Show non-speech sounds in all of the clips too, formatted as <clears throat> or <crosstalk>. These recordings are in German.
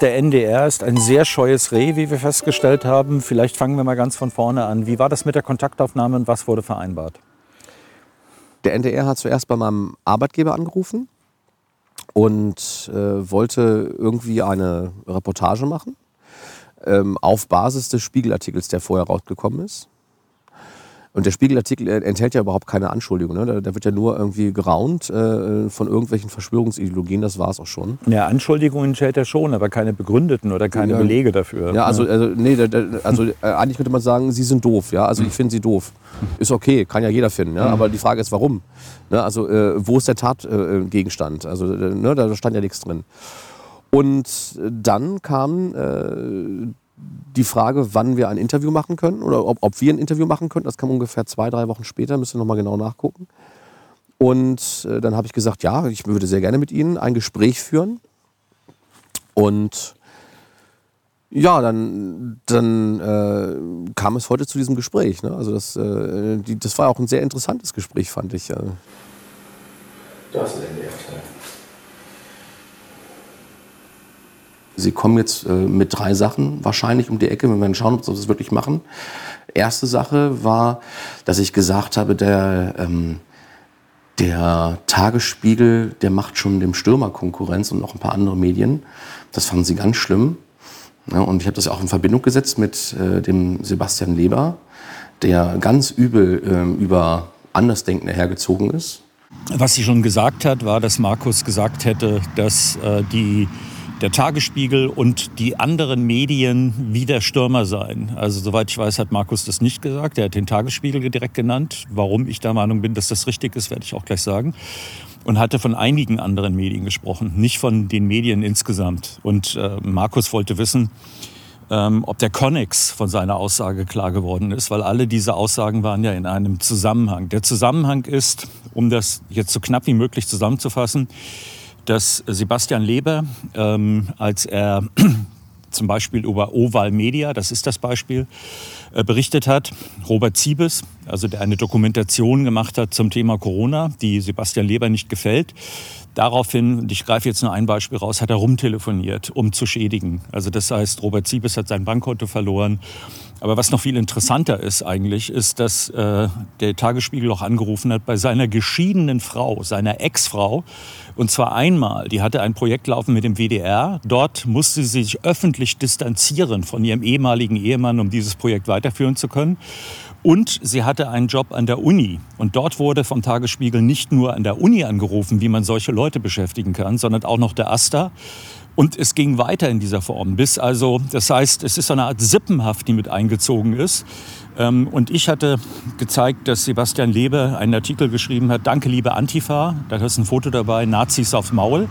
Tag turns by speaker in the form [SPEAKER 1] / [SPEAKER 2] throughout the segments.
[SPEAKER 1] Der NDR ist ein sehr scheues Reh, wie wir festgestellt haben. Vielleicht fangen wir mal ganz von vorne an. Wie war das mit der Kontaktaufnahme und was wurde vereinbart?
[SPEAKER 2] Der NDR hat zuerst bei meinem Arbeitgeber angerufen und äh, wollte irgendwie eine Reportage machen ähm, auf Basis des Spiegelartikels, der vorher rausgekommen ist. Und der Spiegelartikel enthält ja überhaupt keine Anschuldigung. Ne? Da, da, wird ja nur irgendwie geraunt äh, von irgendwelchen Verschwörungsideologien, das war es auch schon.
[SPEAKER 1] Ja, Anschuldigungen enthält er schon, aber keine begründeten oder keine ja, Belege dafür.
[SPEAKER 2] Ja, also, also, nee, da, da, also äh, eigentlich könnte man sagen, sie sind doof. Ja? Also ich finde sie doof. Ist okay, kann ja jeder finden. Ja? Mhm. Aber die Frage ist, warum? Ne? Also äh, wo ist der Tatgegenstand? Äh, also äh, ne? da stand ja nichts drin. Und dann kam äh, die Frage, wann wir ein Interview machen können oder ob, ob wir ein Interview machen können. Das kam ungefähr zwei, drei Wochen später, müssen wir nochmal genau nachgucken. Und äh, dann habe ich gesagt, ja, ich würde sehr gerne mit Ihnen ein Gespräch führen. Und ja, dann, dann äh, kam es heute zu diesem Gespräch. Ne? Also das, äh, die, das war auch ein sehr interessantes Gespräch, fand ich. Das ist der Teil. Sie kommen jetzt äh, mit drei Sachen wahrscheinlich um die Ecke. Wir werden schauen, ob sie das wirklich machen. Erste Sache war, dass ich gesagt habe, der, ähm, der Tagesspiegel, der macht schon dem Stürmer Konkurrenz und noch ein paar andere Medien. Das fanden sie ganz schlimm. Ja, und ich habe das auch in Verbindung gesetzt mit äh, dem Sebastian Leber, der ganz übel äh, über Andersdenkende hergezogen ist.
[SPEAKER 1] Was sie schon gesagt hat, war, dass Markus gesagt hätte, dass äh, die der Tagesspiegel und die anderen Medien wie der Stürmer seien. Also soweit ich weiß, hat Markus das nicht gesagt. Er hat den Tagesspiegel direkt genannt. Warum ich der Meinung bin, dass das richtig ist, werde ich auch gleich sagen. Und hatte von einigen anderen Medien gesprochen, nicht von den Medien insgesamt. Und äh, Markus wollte wissen, ähm, ob der Connex von seiner Aussage klar geworden ist, weil alle diese Aussagen waren ja in einem Zusammenhang. Der Zusammenhang ist, um das jetzt so knapp wie möglich zusammenzufassen, dass Sebastian Leber, ähm, als er <clears throat> zum Beispiel über Oval Media, das ist das Beispiel, äh, berichtet hat. Robert Ziebes, also der eine Dokumentation gemacht hat zum Thema Corona, die Sebastian Leber nicht gefällt. Daraufhin, und ich greife jetzt nur ein Beispiel raus, hat er rumtelefoniert, um zu schädigen. Also das heißt, Robert Ziebes hat sein Bankkonto verloren aber was noch viel interessanter ist eigentlich, ist, dass äh, der Tagesspiegel auch angerufen hat bei seiner geschiedenen Frau, seiner Ex-Frau. Und zwar einmal, die hatte ein Projekt laufen mit dem WDR. Dort musste sie sich öffentlich distanzieren von ihrem ehemaligen Ehemann, um dieses Projekt weiterführen zu können. Und sie hatte einen Job an der Uni. Und dort wurde vom Tagesspiegel nicht nur an der Uni angerufen, wie man solche Leute beschäftigen kann, sondern auch noch der AStA. Und es ging weiter in dieser Form, bis also, das heißt, es ist so eine Art Sippenhaft, die mit eingezogen ist. Ähm, und ich hatte gezeigt, dass Sebastian Lebe einen Artikel geschrieben hat, Danke, liebe Antifa. Da ist ein Foto dabei, Nazis aufs Maul.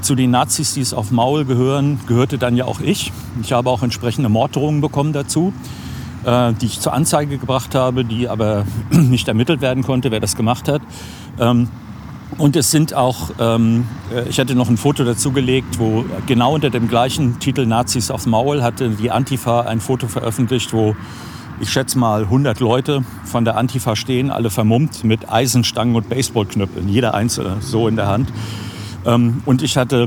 [SPEAKER 1] Zu den Nazis, die es auf Maul gehören, gehörte dann ja auch ich. Ich habe auch entsprechende Morddrohungen bekommen dazu, äh, die ich zur Anzeige gebracht habe, die aber <clears throat> nicht ermittelt werden konnte, wer das gemacht hat. Ähm, und es sind auch, ähm, äh, ich hatte noch ein Foto dazu gelegt, wo genau unter dem gleichen Titel Nazis aufs Maul hatte die Antifa ein Foto veröffentlicht, wo ich schätze mal 100 Leute von der Antifa stehen, alle vermummt mit Eisenstangen und Baseballknüppeln, jeder einzelne so in der Hand. Ähm, und ich hatte,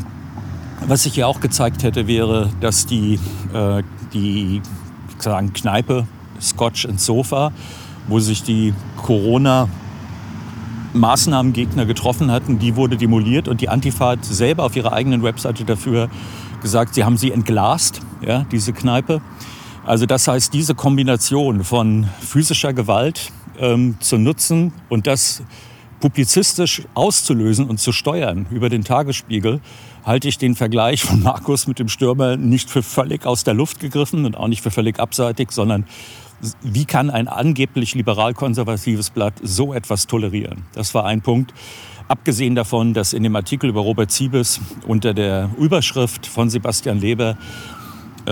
[SPEAKER 1] was ich hier auch gezeigt hätte, wäre, dass die, äh, die sagen, Kneipe Scotch and Sofa, wo sich die Corona Maßnahmengegner getroffen hatten, die wurde demoliert und die Antifa hat selber auf ihrer eigenen Webseite dafür gesagt, sie haben sie entglast, ja, diese Kneipe. Also das heißt, diese Kombination von physischer Gewalt ähm, zu nutzen und das publizistisch auszulösen und zu steuern über den Tagesspiegel, halte ich den Vergleich von Markus mit dem Stürmer nicht für völlig aus der Luft gegriffen und auch nicht für völlig abseitig, sondern wie kann ein angeblich liberal-konservatives Blatt so etwas tolerieren? Das war ein Punkt. Abgesehen davon, dass in dem Artikel über Robert Siebes unter der Überschrift von Sebastian Leber äh,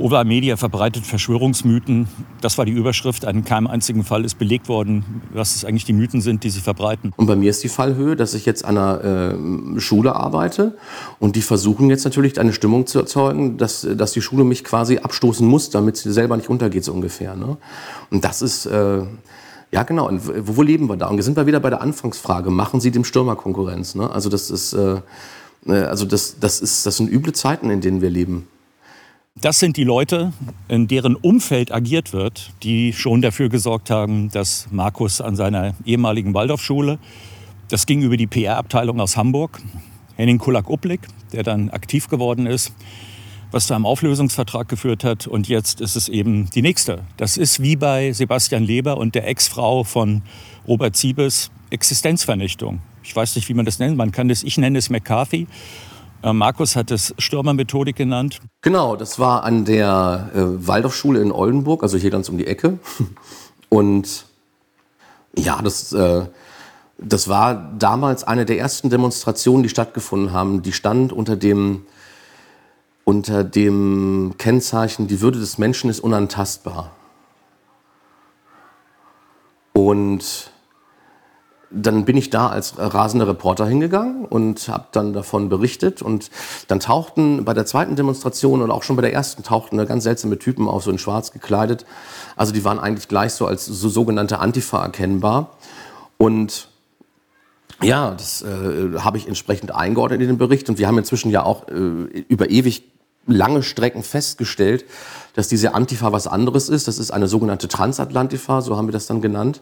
[SPEAKER 1] Oval Media verbreitet Verschwörungsmythen. Das war die Überschrift. In keinem einzigen Fall ist belegt worden, was eigentlich die Mythen sind, die sie verbreiten.
[SPEAKER 2] Und bei mir ist die Fallhöhe, dass ich jetzt an einer äh, Schule arbeite und die versuchen jetzt natürlich eine Stimmung zu erzeugen, dass, dass die Schule mich quasi abstoßen muss, damit sie selber nicht untergeht, so ungefähr. Ne? Und das ist... Äh, ja, genau. Und wo, wo leben wir da? Und sind wir wieder bei der Anfangsfrage. Machen Sie dem Stürmer Konkurrenz? Ne? Also das ist, äh, äh, also das, das, ist, das sind üble Zeiten, in denen wir leben.
[SPEAKER 1] Das sind die Leute, in deren Umfeld agiert wird, die schon dafür gesorgt haben, dass Markus an seiner ehemaligen Waldorfschule, das ging über die PR-Abteilung aus Hamburg, Henning Kulak-Uplik, der dann aktiv geworden ist, was zu einem Auflösungsvertrag geführt hat. Und jetzt ist es eben die nächste. Das ist wie bei Sebastian Leber und der Ex-Frau von Robert Siebes Existenzvernichtung. Ich weiß nicht, wie man das nennt. Man kann das, ich nenne es McCarthy. Äh, Markus hat es Stürmermethodik genannt.
[SPEAKER 2] Genau, das war an der äh, Waldorfschule in Oldenburg, also hier ganz um die Ecke. <laughs> Und ja, das, äh, das war damals eine der ersten Demonstrationen, die stattgefunden haben. Die stand unter dem, unter dem Kennzeichen, die Würde des Menschen ist unantastbar. Und dann bin ich da als rasender Reporter hingegangen und habe dann davon berichtet. Und dann tauchten bei der zweiten Demonstration und auch schon bei der ersten tauchten ganz seltsame Typen auf, so in schwarz gekleidet. Also die waren eigentlich gleich so als so sogenannte Antifa erkennbar. Und ja, das äh, habe ich entsprechend eingeordnet in den Bericht. Und wir haben inzwischen ja auch äh, über ewig lange Strecken festgestellt, dass diese Antifa was anderes ist. Das ist eine sogenannte Transatlantifa, so haben wir das dann genannt.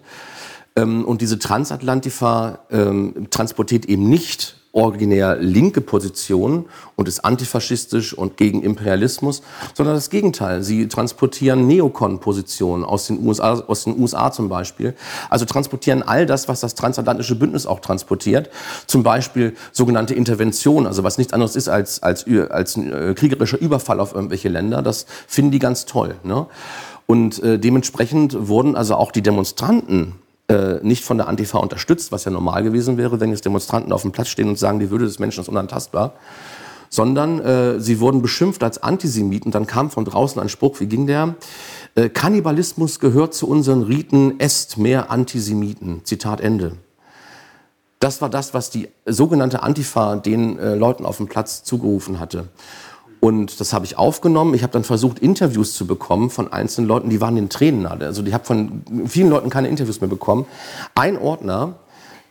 [SPEAKER 2] Ähm, und diese Transatlantifa ähm, transportiert eben nicht originär linke Positionen und ist antifaschistisch und gegen Imperialismus, sondern das Gegenteil. Sie transportieren Neokon-Positionen aus den USA, aus den USA zum Beispiel. Also transportieren all das, was das transatlantische Bündnis auch transportiert. Zum Beispiel sogenannte Intervention, also was nichts anderes ist als, als, als ein äh, kriegerischer Überfall auf irgendwelche Länder. Das finden die ganz toll. Ne? Und äh, dementsprechend wurden also auch die Demonstranten äh, nicht von der Antifa unterstützt, was ja normal gewesen wäre, wenn jetzt Demonstranten auf dem Platz stehen und sagen, die Würde des Menschen ist unantastbar, sondern äh, sie wurden beschimpft als Antisemiten. Dann kam von draußen ein Spruch, wie ging der? Äh, Kannibalismus gehört zu unseren Riten, esst mehr Antisemiten. Zitat Ende. Das war das, was die sogenannte Antifa den äh, Leuten auf dem Platz zugerufen hatte. Und das habe ich aufgenommen. Ich habe dann versucht, Interviews zu bekommen von einzelnen Leuten, die waren in Tränen nahe. Also ich habe von vielen Leuten keine Interviews mehr bekommen. Ein Ordner,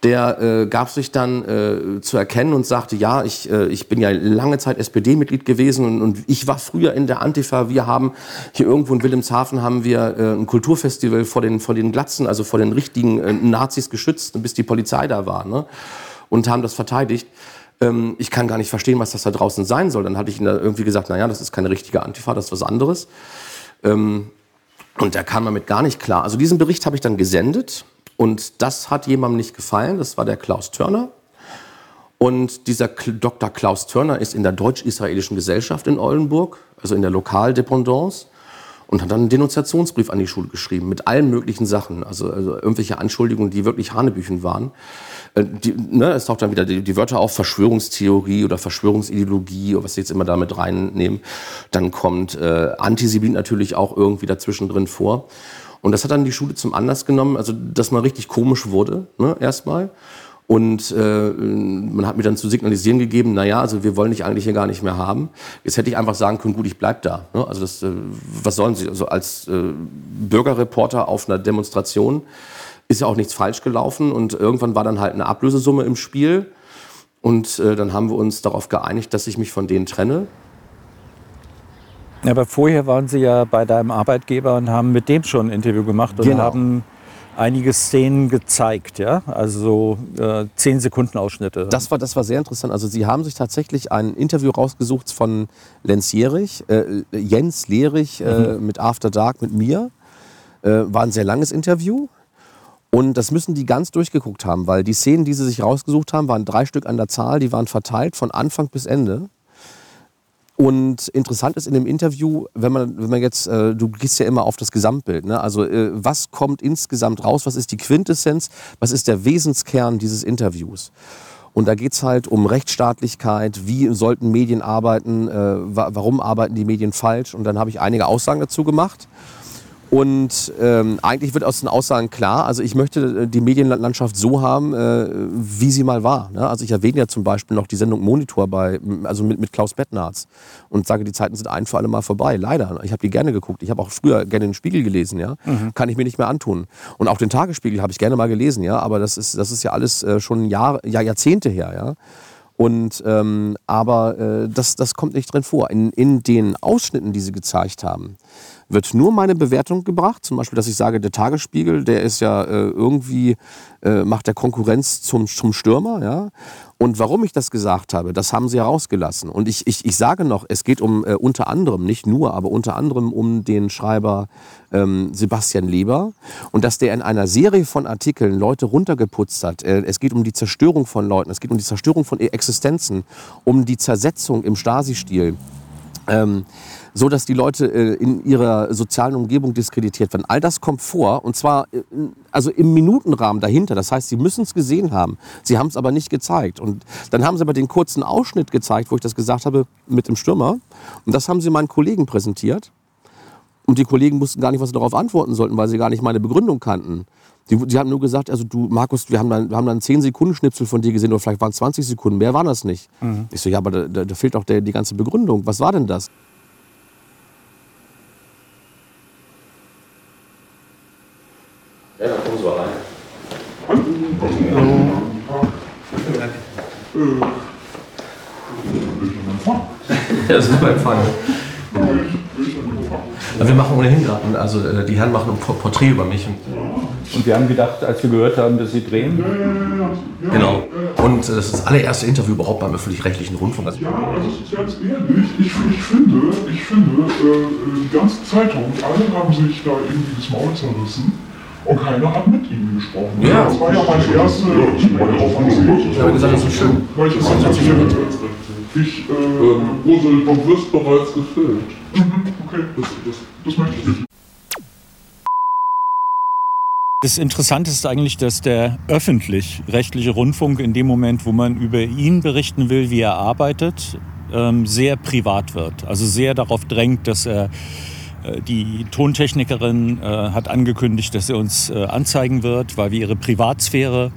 [SPEAKER 2] der äh, gab sich dann äh, zu erkennen und sagte, ja, ich, äh, ich bin ja lange Zeit SPD-Mitglied gewesen und, und, ich war früher in der Antifa. Wir haben hier irgendwo in Wilhelmshaven haben wir äh, ein Kulturfestival vor den, vor den Glatzen, also vor den richtigen äh, Nazis geschützt, bis die Polizei da war ne? und haben das verteidigt ähm, ich kann gar nicht verstehen, was das da draußen sein soll. Dann hatte ich ihm da irgendwie gesagt, naja, das ist keine richtige Antifa, das ist was anderes. Ähm, und da kam damit gar nicht klar. Also diesen Bericht habe ich dann gesendet und das hat jemandem nicht gefallen. Das war der Klaus Törner. Und dieser Dr. Klaus Törner ist in der Deutsch-Israelischen Gesellschaft in Oldenburg, also in der Lokaldependance und hat dann einen Denunziationsbrief an die Schule geschrieben mit allen möglichen Sachen, also, also irgendwelche Anschuldigungen, die wirklich Hanebüchen waren. Äh, die, ne, es taucht dann wieder die, die, Wörter auf Verschwörungstheorie oder Verschwörungsideologie oder was sie jetzt immer damit reinnehmen. Dann kommt äh, Antisemit natürlich auch irgendwie dazwischen drin vor. Und das hat dann die Schule zum Anlass genommen, also dass man richtig komisch wurde, ne, erstmal. Und äh, man hat mir dann zu signalisieren gegeben, naja, also wir wollen dich eigentlich hier gar nicht mehr haben. Jetzt hätte ich einfach sagen können, gut, ich bleib da. Ne? Also das, äh, was sollen Sie? Also als äh, Bürgerreporter auf einer Demonstration ist ja auch nichts falsch gelaufen. Und irgendwann war dann halt eine Ablösesumme im Spiel. Und äh, dann haben wir uns darauf geeinigt, dass ich mich von denen trenne.
[SPEAKER 1] Aber vorher waren Sie ja bei deinem Arbeitgeber und haben mit dem schon ein Interview gemacht und genau. haben einige Szenen gezeigt, ja? Also äh, zehn Sekunden Ausschnitte.
[SPEAKER 2] Das war, das war sehr interessant. Also Sie haben sich tatsächlich ein Interview rausgesucht von Lenz Jerich, äh, Jens Lehrig äh, mhm. mit After Dark mit mir. Äh, war ein sehr langes Interview. Und das müssen die ganz durchgeguckt haben, weil die Szenen, die sie sich rausgesucht haben, waren drei Stück an der Zahl, die waren verteilt von Anfang bis Ende. Und interessant ist in dem Interview, wenn man, wenn man jetzt, äh, du gehst ja immer auf das Gesamtbild, ne? also äh, was kommt insgesamt raus, was ist die Quintessenz, was ist der Wesenskern dieses Interviews. Und da geht es halt um Rechtsstaatlichkeit, wie sollten Medien arbeiten, äh, warum arbeiten die Medien falsch. Und dann habe ich einige Aussagen dazu gemacht. Und ähm, eigentlich wird aus den Aussagen klar, also ich möchte äh, die Medienlandschaft so haben, äh, wie sie mal war. Ne? Also ich erwähne ja zum Beispiel noch die Sendung Monitor bei, also mit, mit Klaus Bettnarz und sage, die Zeiten sind ein für alle Mal vorbei. Leider. Ich habe die gerne geguckt. Ich habe auch früher gerne den Spiegel gelesen, ja. Mhm. Kann ich mir nicht mehr antun. Und auch den Tagesspiegel habe ich gerne mal gelesen, ja. Aber das ist, das ist ja alles äh, schon Jahre, ja, Jahrzehnte her, ja. Und, ähm, aber äh, das, das kommt nicht drin vor. In, in den Ausschnitten, die sie gezeigt haben, wird nur meine Bewertung gebracht. Zum Beispiel, dass ich sage, der Tagesspiegel, der ist ja äh, irgendwie, äh, macht der Konkurrenz zum, zum Stürmer. Ja? Und warum ich das gesagt habe, das haben sie herausgelassen. Und ich, ich, ich sage noch, es geht um äh, unter anderem, nicht nur, aber unter anderem um den Schreiber ähm, Sebastian Leber. Und dass der in einer Serie von Artikeln Leute runtergeputzt hat. Äh, es geht um die Zerstörung von Leuten, es geht um die Zerstörung von Existenzen, um die Zersetzung im Stasi-Stil. Ähm, so dass die Leute äh, in ihrer sozialen Umgebung diskreditiert werden. All das kommt vor und zwar äh, also im Minutenrahmen dahinter. Das heißt, sie müssen es gesehen haben. Sie haben es aber nicht gezeigt. Und dann haben sie aber den kurzen Ausschnitt gezeigt, wo ich das gesagt habe mit dem Stürmer. Und das haben sie meinen Kollegen präsentiert. Und die Kollegen wussten gar nicht, was sie darauf antworten sollten, weil sie gar nicht meine Begründung kannten. Die, die haben nur gesagt, also du, Markus, wir haben dann, wir haben dann 10 Sekunden Schnipsel von dir gesehen oder vielleicht waren es 20 Sekunden, mehr waren das nicht. Mhm. Ich so, ja, aber da, da, da fehlt auch der, die ganze Begründung. Was war denn das?
[SPEAKER 3] Ja, dann kommen Sie mal rein.
[SPEAKER 2] Ja, das ist mein Empfang. Wir machen ohnehin gerade, also äh, die Herren machen ein Porträt über mich.
[SPEAKER 1] Und wir haben gedacht, als wir gehört haben, dass Sie drehen.
[SPEAKER 2] Genau. Und äh, das ist das allererste Interview überhaupt beim öffentlich-rechtlichen Rundfunk.
[SPEAKER 3] Ja, also ganz ehrlich, ich, ich finde, ich finde, äh, die ganze Zeitung, alle haben sich da irgendwie das Maul zerrissen. Und keiner hat mit ihm gesprochen.
[SPEAKER 2] Ja.
[SPEAKER 3] Das war ja meine erste E-Mail-Offensive.
[SPEAKER 2] Ich habe gesagt, das ist schön.
[SPEAKER 3] Weil ich das natürlich, ich, äh,
[SPEAKER 4] Ursel, du wirst bereits gefilmt.
[SPEAKER 3] mhm, okay, das, das, das möchte ich nicht.
[SPEAKER 1] Das Interessante ist eigentlich, dass der öffentlich-rechtliche Rundfunk in dem Moment, wo man über ihn berichten will, wie er arbeitet, ähm, sehr privat wird. Also sehr darauf drängt, dass er die Tontechnikerin äh, hat angekündigt, dass sie uns äh, anzeigen wird, weil wir ihre Privatsphäre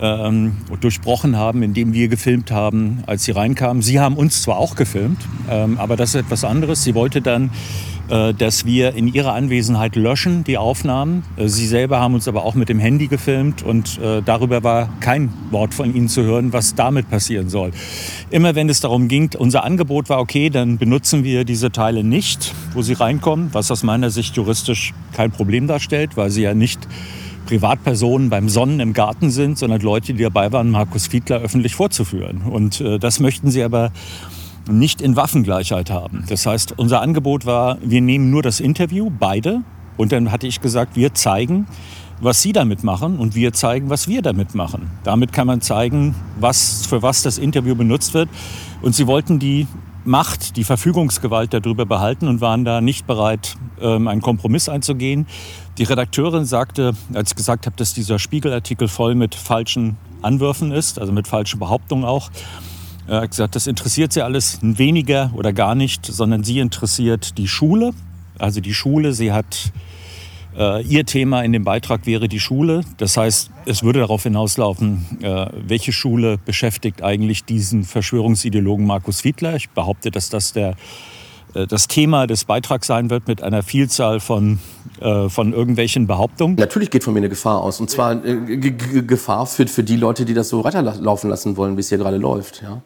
[SPEAKER 1] ähm, durchbrochen haben, indem wir gefilmt haben, als sie reinkamen. Sie haben uns zwar auch gefilmt, ähm, aber das ist etwas anderes. Sie wollte dann, äh, dass wir in ihrer Anwesenheit löschen, die Aufnahmen. Äh, sie selber haben uns aber auch mit dem Handy gefilmt und äh, darüber war kein Wort von ihnen zu hören, was damit passieren soll. Immer wenn es darum ging, unser Angebot war, okay, dann benutzen wir diese Teile nicht, wo sie reinkommen, was aus meiner Sicht juristisch kein Problem darstellt, weil sie ja nicht Privatpersonen beim Sonnen im Garten sind, sondern Leute, die dabei waren, Markus Fiedler öffentlich vorzuführen. Und äh, das möchten sie aber nicht in Waffengleichheit haben. Das heißt, unser Angebot war, wir nehmen nur das Interview, beide. Und dann hatte ich gesagt, wir zeigen, was Sie damit machen und wir zeigen, was wir damit machen. Damit kann man zeigen, was, für was das Interview benutzt wird. Und Sie wollten die Macht, die Verfügungsgewalt darüber behalten und waren da nicht bereit, ähm, einen Kompromiss einzugehen. Die Redakteurin sagte, als ich gesagt habe, dass dieser Spiegelartikel voll mit falschen Anwürfen ist, also mit falschen Behauptungen auch, äh, gesagt, das interessiert sie alles weniger oder gar nicht, sondern sie interessiert die Schule. Also die Schule, sie hat äh, ihr Thema in dem Beitrag wäre die Schule. Das heißt, es würde darauf hinauslaufen, äh, welche Schule beschäftigt eigentlich diesen Verschwörungsideologen Markus Fiedler. Ich behaupte, dass das der, das Thema des Beitrags sein wird mit einer Vielzahl von, äh, von irgendwelchen Behauptungen.
[SPEAKER 2] Natürlich geht von mir eine Gefahr aus. Und zwar äh, Gefahr für, für die Leute, die das so weiterlaufen lassen wollen, wie es hier gerade läuft. Ja?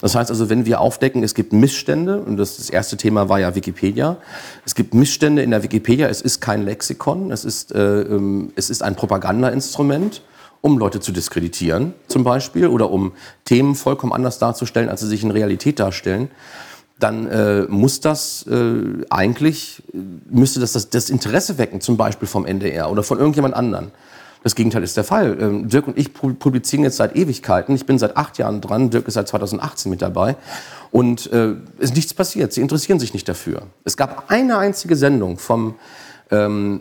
[SPEAKER 2] Das heißt also, wenn wir aufdecken, es gibt Missstände, und das, das erste Thema war ja Wikipedia, es gibt Missstände in der Wikipedia, es ist kein Lexikon, es ist, äh, ähm, es ist ein Propagandainstrument, um Leute zu diskreditieren zum Beispiel oder um Themen vollkommen anders darzustellen, als sie sich in Realität darstellen dann äh, muss das äh, eigentlich, müsste das, das das Interesse wecken, zum Beispiel vom NDR oder von irgendjemand anderen. Das Gegenteil ist der Fall. Ähm, Dirk und ich publizieren jetzt seit Ewigkeiten. Ich bin seit acht Jahren dran. Dirk ist seit 2018 mit dabei. Und äh, ist nichts passiert. Sie interessieren sich nicht dafür. Es gab eine einzige Sendung vom ähm,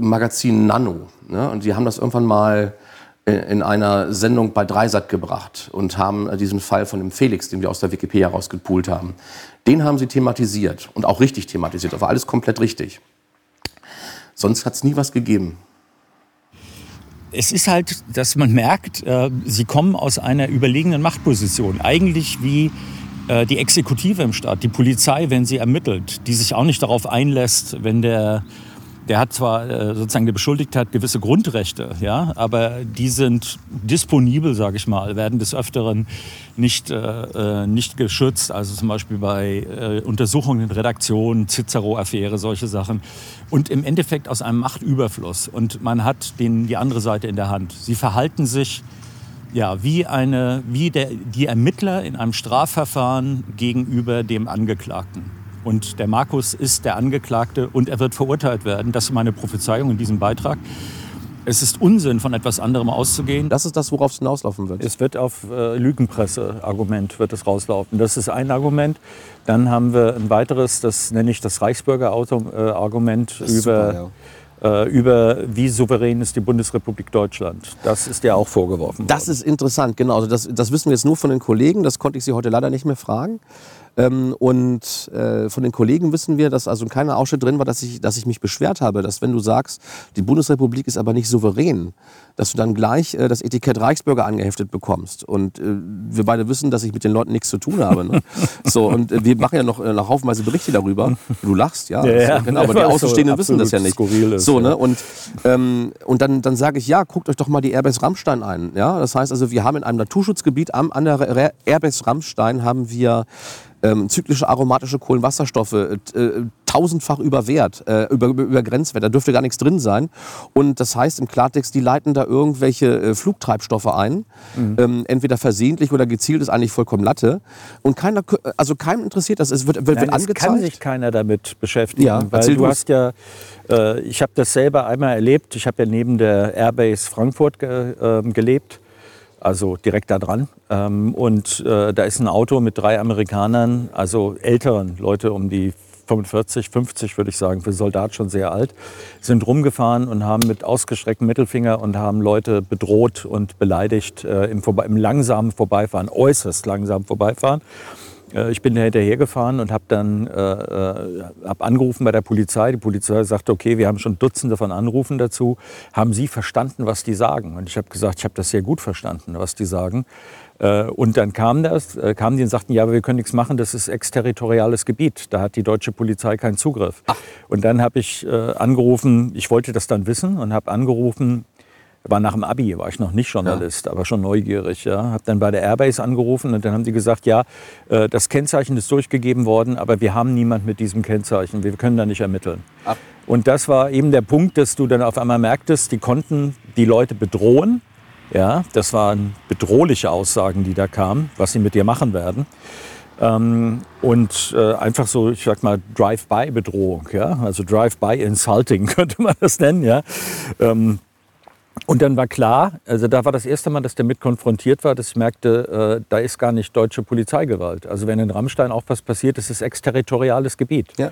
[SPEAKER 2] Magazin Nano. Ne? Und die haben das irgendwann mal in einer Sendung bei Dreisat gebracht und haben diesen Fall von dem Felix, den wir aus der Wikipedia rausgepoolt haben, den haben sie thematisiert und auch richtig thematisiert. Das war alles komplett richtig. Sonst hat es nie was gegeben.
[SPEAKER 1] Es ist halt, dass man merkt, äh, sie kommen aus einer überlegenen Machtposition. Eigentlich wie äh, die Exekutive im Staat, die Polizei, wenn sie ermittelt, die sich auch nicht darauf einlässt, wenn der der hat zwar äh, sozusagen der Beschuldigte hat gewisse Grundrechte, ja, aber die sind disponibel, sage ich mal, werden des Öfteren nicht, äh, äh, nicht geschützt. Also zum Beispiel bei äh, Untersuchungen in Redaktionen, Cicero-Affäre, solche Sachen. Und im Endeffekt aus einem Machtüberfluss. Und man hat den, die andere Seite in der Hand. Sie verhalten sich ja, wie, eine, wie der, die Ermittler in einem Strafverfahren gegenüber dem Angeklagten. Und der Markus ist der Angeklagte und er wird verurteilt werden. Das ist meine Prophezeiung in diesem Beitrag. Es ist Unsinn, von etwas anderem auszugehen.
[SPEAKER 2] Das ist das, worauf es hinauslaufen wird.
[SPEAKER 1] Es wird auf äh, Lügenpresse-Argument wird es rauslaufen. Das ist ein Argument. Dann haben wir ein weiteres, das nenne ich das Reichsbürger-Argument über,
[SPEAKER 2] super,
[SPEAKER 1] äh, über wie souverän ist die Bundesrepublik Deutschland. Das ist ja auch vorgeworfen
[SPEAKER 2] Das
[SPEAKER 1] worden.
[SPEAKER 2] ist interessant, genau. Also das, das wissen wir jetzt nur von den Kollegen. Das konnte ich Sie heute leider nicht mehr fragen. Ähm, und äh, von den Kollegen wissen wir, dass also keiner Ausschnitt drin war, dass ich, dass ich mich beschwert habe, dass wenn du sagst, die Bundesrepublik ist aber nicht souverän, dass du dann gleich äh, das Etikett Reichsbürger angeheftet bekommst. Und äh, wir beide wissen, dass ich mit den Leuten nichts zu tun habe. Ne? <laughs> so, und äh, wir machen ja noch, äh, noch haufenweise Berichte darüber. Du lachst, ja.
[SPEAKER 1] Ja, ja.
[SPEAKER 2] genau, aber die
[SPEAKER 1] Was <laughs> so
[SPEAKER 2] Außenstehenden wissen das ja nicht.
[SPEAKER 1] ist,
[SPEAKER 2] so,
[SPEAKER 1] ja.
[SPEAKER 2] ne? Und, ähm, und dann, dann sage ich, ja, guckt euch doch mal die Airbus Rammstein ein. Ja? Das heißt also, wir haben in einem Naturschutzgebiet am, an der Airbus Rammstein haben wir ähm, zyklische aromatische Kohlenwasserstoffe äh, äh, tausendfach über Wert, äh, über, über, Grenzwert. Da dürfte gar nichts drin sein. Und das heißt im Klartext, die leiten da irgendwelche äh, Flugtreibstoffe ein. Ähm, entweder versehentlich oder gezielt ist eigentlich vollkommen Latte. Und keiner, also keinem interessiert das. Es wird, wird,
[SPEAKER 1] Nein,
[SPEAKER 2] wird
[SPEAKER 1] es kann sich
[SPEAKER 2] angezeigt.
[SPEAKER 1] keiner damit beschäftigen,
[SPEAKER 2] Ja,
[SPEAKER 1] weil du
[SPEAKER 2] du's.
[SPEAKER 1] hast ja, äh, ich habe das selber einmal erlebt. Ich habe ja neben der Airbase Frankfurt ge, ähm, gelebt, also direkt da dran. Ähm, und äh, da ist ein Auto mit drei Amerikanern, also älteren Leute um die 45, 50 würde ich sagen, für Soldat schon sehr alt, sind rumgefahren und haben mit ausgestrecktem Mittelfinger und haben Leute bedroht und beleidigt äh, im, im langsamen Vorbeifahren, äußerst langsamen Vorbeifahren. Äh, Ich bin da hinterhergefahren und habe dann äh, äh, hab angerufen bei der Polizei. Die Polizei sagte, okay, wir haben schon Dutzende von Anrufen dazu. Haben Sie verstanden, was die sagen? Und ich habe gesagt, ich habe das sehr gut verstanden, was die sagen. Äh, Und dann kam das, äh, kamen die und sagten, ja, aber wir können nichts machen, das ist exterritoriales Gebiet. Da hat die deutsche Polizei keinen Zugriff. Und dann habe ich äh, angerufen, ich wollte das dann wissen und habe angerufen, war nach dem Abi, war ich noch nicht Journalist, aber schon neugierig. Ja. Habe dann bei der Airbase angerufen und dann haben die gesagt, ja, äh, das Kennzeichen ist durchgegeben worden, aber wir haben niemand mit diesem Kennzeichen, wir können da nicht ermitteln.
[SPEAKER 2] Ach.
[SPEAKER 1] Und das war eben der Punkt, dass du dann auf einmal merktest, die konnten die Leute bedrohen. Ja, das waren bedrohliche Aussagen, die da kamen, was sie mit dir machen werden. Ähm, und äh, einfach so, ich sag mal, Drive-by-Bedrohung, ja, also Drive-by-Insulting <laughs> könnte man das nennen, ja. Ähm, und dann war klar, also da war das erste Mal, dass der mit konfrontiert war, dass ich merkte, äh, da ist gar nicht deutsche Polizeigewalt. Also wenn in Rammstein auch was passiert, ist es exterritoriales Gebiet.
[SPEAKER 2] Ja.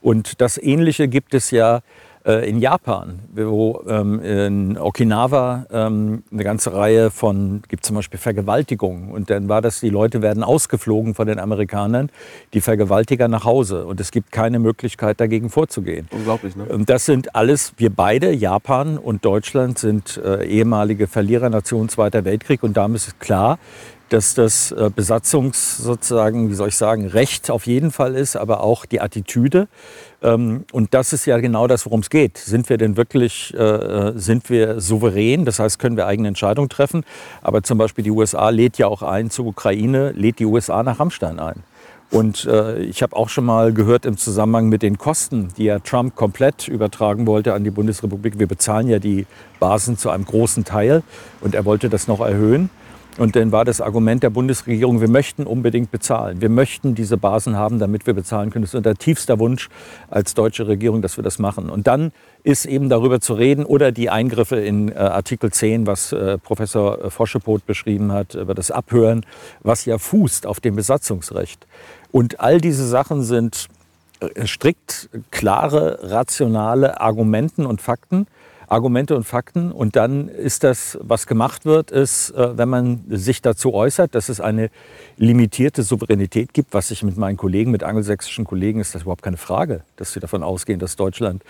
[SPEAKER 1] Und das Ähnliche gibt es ja äh, in Japan, wo ähm, in Okinawa ähm, eine ganze Reihe von, gibt zum Beispiel Vergewaltigungen. Und dann war das, die Leute werden ausgeflogen von den Amerikanern, die Vergewaltiger nach Hause. Und es gibt keine Möglichkeit, dagegen vorzugehen.
[SPEAKER 2] Unglaublich, ne?
[SPEAKER 1] Und das sind alles, wir beide, Japan und Deutschland, sind äh, ehemalige Verlierernation Zweiter Weltkrieg. Und damit ist klar, dass das äh, Besatzungs sozusagen, wie soll ich sagen, Recht auf jeden Fall ist, aber auch die Attitüde. Ähm, und das ist ja genau das, worum es geht. Sind wir denn wirklich, äh, sind wir souverän? Das heißt, können wir eigene Entscheidungen treffen? Aber zum Beispiel die USA lädt ja auch ein zur Ukraine, lädt die USA nach Rammstein ein. Und äh, ich habe auch schon mal gehört im Zusammenhang mit den Kosten, die ja Trump komplett übertragen wollte an die Bundesrepublik. Wir bezahlen ja die Basen zu einem großen Teil und er wollte das noch erhöhen. Und dann war das Argument der Bundesregierung, wir möchten unbedingt bezahlen. Wir möchten diese Basen haben, damit wir bezahlen können. Das ist unser tiefster Wunsch als deutsche Regierung, dass wir das machen. Und dann ist eben darüber zu reden oder die Eingriffe in äh, Artikel 10, was äh, Professor Foschepot beschrieben hat, über das Abhören, was ja fußt auf dem Besatzungsrecht. Und all diese Sachen sind äh, strikt klare, rationale Argumenten und Fakten. Argumente und Fakten. Und dann ist das, was gemacht wird, ist, äh, wenn man sich dazu äußert, dass es eine limitierte Souveränität gibt, was ich mit meinen Kollegen, mit angelsächsischen Kollegen, ist das überhaupt keine Frage, dass sie davon ausgehen, dass Deutschland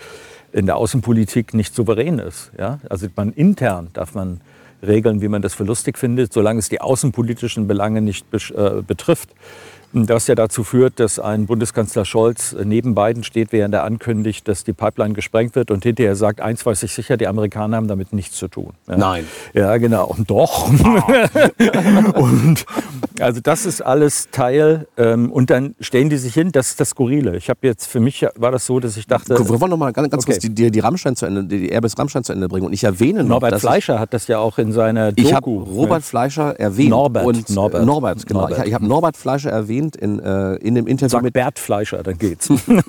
[SPEAKER 1] in der Außenpolitik nicht souverän ist. Ja? Also man intern darf man regeln, wie man das für lustig findet, solange es die außenpolitischen Belange nicht äh, betrifft. das ja dazu führt, dass ein Bundeskanzler Scholz neben Biden steht, während er ankündigt, dass die Pipeline gesprengt wird und hinterher sagt, eins weiß ich sicher, die Amerikaner haben damit nichts zu tun.
[SPEAKER 2] Nein.
[SPEAKER 1] Ja, genau. Und doch. <laughs> und also das ist alles Teil. Ähm, und dann stellen die sich hin, das ist das Skurrile. Ich habe jetzt, für mich war das so, dass ich dachte...
[SPEAKER 2] Wir wollen noch mal ganz, ganz okay. kurz die, die, die Rammstein zu Ende, die Airbus Rammstein zu Ende bringen. Und ich erwähne noch,
[SPEAKER 1] Norbert Fleischer hat das ja auch in seiner
[SPEAKER 2] Doku. Ich habe Robert Fleischer erwähnt.
[SPEAKER 1] Norbert.
[SPEAKER 2] Und
[SPEAKER 1] Norbert.
[SPEAKER 2] Norbert, genau. Norbert. Ich, ich habe Norbert Fleischer erwähnt in, äh, in dem Interview
[SPEAKER 1] Sag
[SPEAKER 2] mit
[SPEAKER 1] Bert Fleischer, dann geht's. <laughs>
[SPEAKER 2] ich habe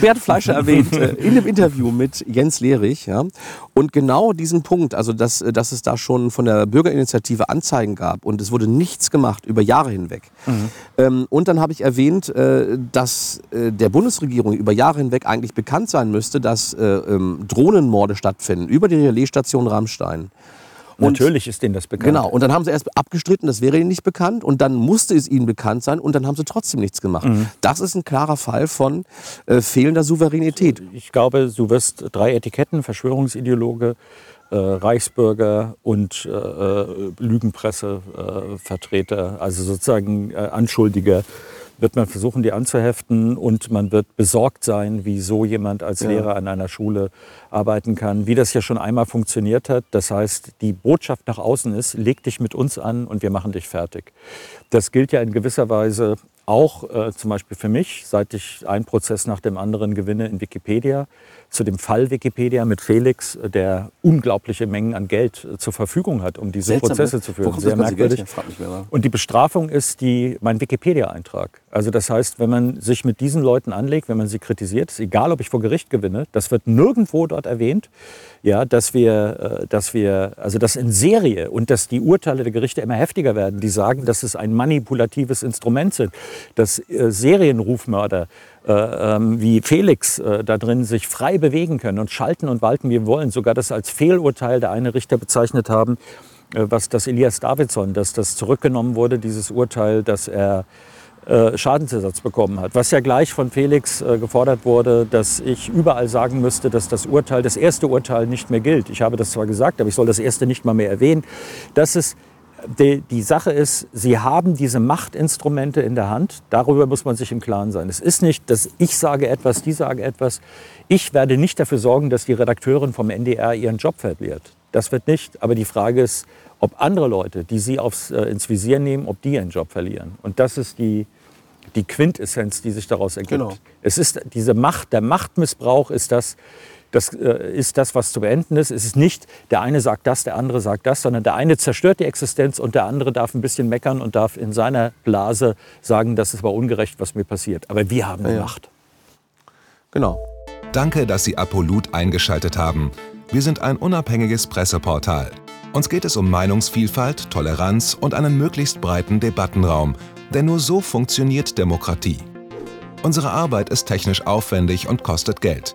[SPEAKER 2] Bert Fleischer erwähnt äh, in dem Interview mit Jens Lehrich. Ja? Und genau diesen Punkt, also dass, äh, dass es da schon von der Bürgerinitiative Anzeigen gab und es wurde nichts gemacht über Jahre hinweg. Mhm. Ähm, und dann habe ich erwähnt, äh, dass äh, der Bundesregierung über Jahre hinweg eigentlich bekannt sein müsste, dass äh, ähm, Drohnenmorde stattfinden über die Relaisstation Rammstein.
[SPEAKER 1] Und Natürlich ist denen das bekannt.
[SPEAKER 2] Genau. Und dann haben sie erst abgestritten, das wäre ihnen nicht bekannt. Und dann musste es ihnen bekannt sein. Und dann haben sie trotzdem nichts gemacht. Mhm. Das ist ein klarer Fall von äh, fehlender Souveränität.
[SPEAKER 1] Ich glaube, du wirst drei Etiketten, Verschwörungsideologe, äh, Reichsbürger und äh, äh Lügenpressevertreter, also sozusagen äh, Anschuldiger wird man versuchen, die anzuheften und man wird besorgt sein, wie so jemand als Lehrer an einer Schule arbeiten kann, wie das ja schon einmal funktioniert hat. Das heißt, die Botschaft nach außen ist, leg dich mit uns an und wir machen dich fertig. Das gilt ja in gewisser Weise auch äh, zum Beispiel für mich, seit ich einen Prozess nach dem anderen gewinne in Wikipedia, zu dem Fall Wikipedia mit Felix, äh, der unglaubliche Mengen an Geld äh, zur Verfügung hat, um diese Seltsam, Prozesse ne? zu führen.
[SPEAKER 2] Sehr merkwürdig.
[SPEAKER 1] Und die Bestrafung ist die, mein Wikipedia-Eintrag. Also das heißt, wenn man sich mit diesen Leuten anlegt, wenn man sie kritisiert, ist egal, ob ich vor Gericht gewinne, das wird nirgendwo dort erwähnt, ja, dass wir, äh, dass wir, also dass in Serie und dass die Urteile der Gerichte immer heftiger werden, die sagen, dass es ein manipulatives Instrument sind, dass äh, Serienrufmörder äh, ähm, wie Felix äh, da drin sich frei bewegen können und schalten und walten, wie wir wollen, sogar das als Fehlurteil der eine Richter bezeichnet haben, was das Elias Davidson, dass das zurückgenommen wurde, dieses Urteil, dass er Schadensersatz bekommen hat. Was ja gleich von Felix gefordert wurde, dass ich überall sagen müsste, dass das Urteil, das erste Urteil nicht mehr gilt. Ich habe das zwar gesagt, aber ich soll das erste nicht mal mehr erwähnen. Das ist die, die, Sache ist, sie haben diese Machtinstrumente in der Hand. Darüber muss man sich im Klaren sein. Es ist nicht, dass ich sage etwas, die sagen etwas. Ich werde nicht dafür sorgen, dass die Redakteurin vom NDR ihren Job verliert. Das wird nicht. Aber die Frage ist, ob andere Leute, die sie aufs, äh, ins Visier nehmen, ob die ihren Job verlieren. Und das ist die, die Quintessenz, die sich daraus ergibt. Genau. Es ist diese Macht, der Machtmissbrauch ist das, das äh, ist das, was zu beenden ist. Es ist nicht, der eine sagt das, der andere sagt das, sondern der eine zerstört die Existenz und der andere darf ein bisschen meckern und darf in seiner Blase sagen, das ist aber ungerecht, was mir passiert. Aber wir haben die ja. Macht.
[SPEAKER 2] Genau.
[SPEAKER 5] Danke, dass Sie Apolut eingeschaltet haben. Wir sind ein unabhängiges Presseportal. Uns geht es um Meinungsvielfalt, Toleranz und einen möglichst breiten Debattenraum, denn nur so funktioniert Demokratie. Unsere Arbeit ist technisch aufwendig und kostet Geld.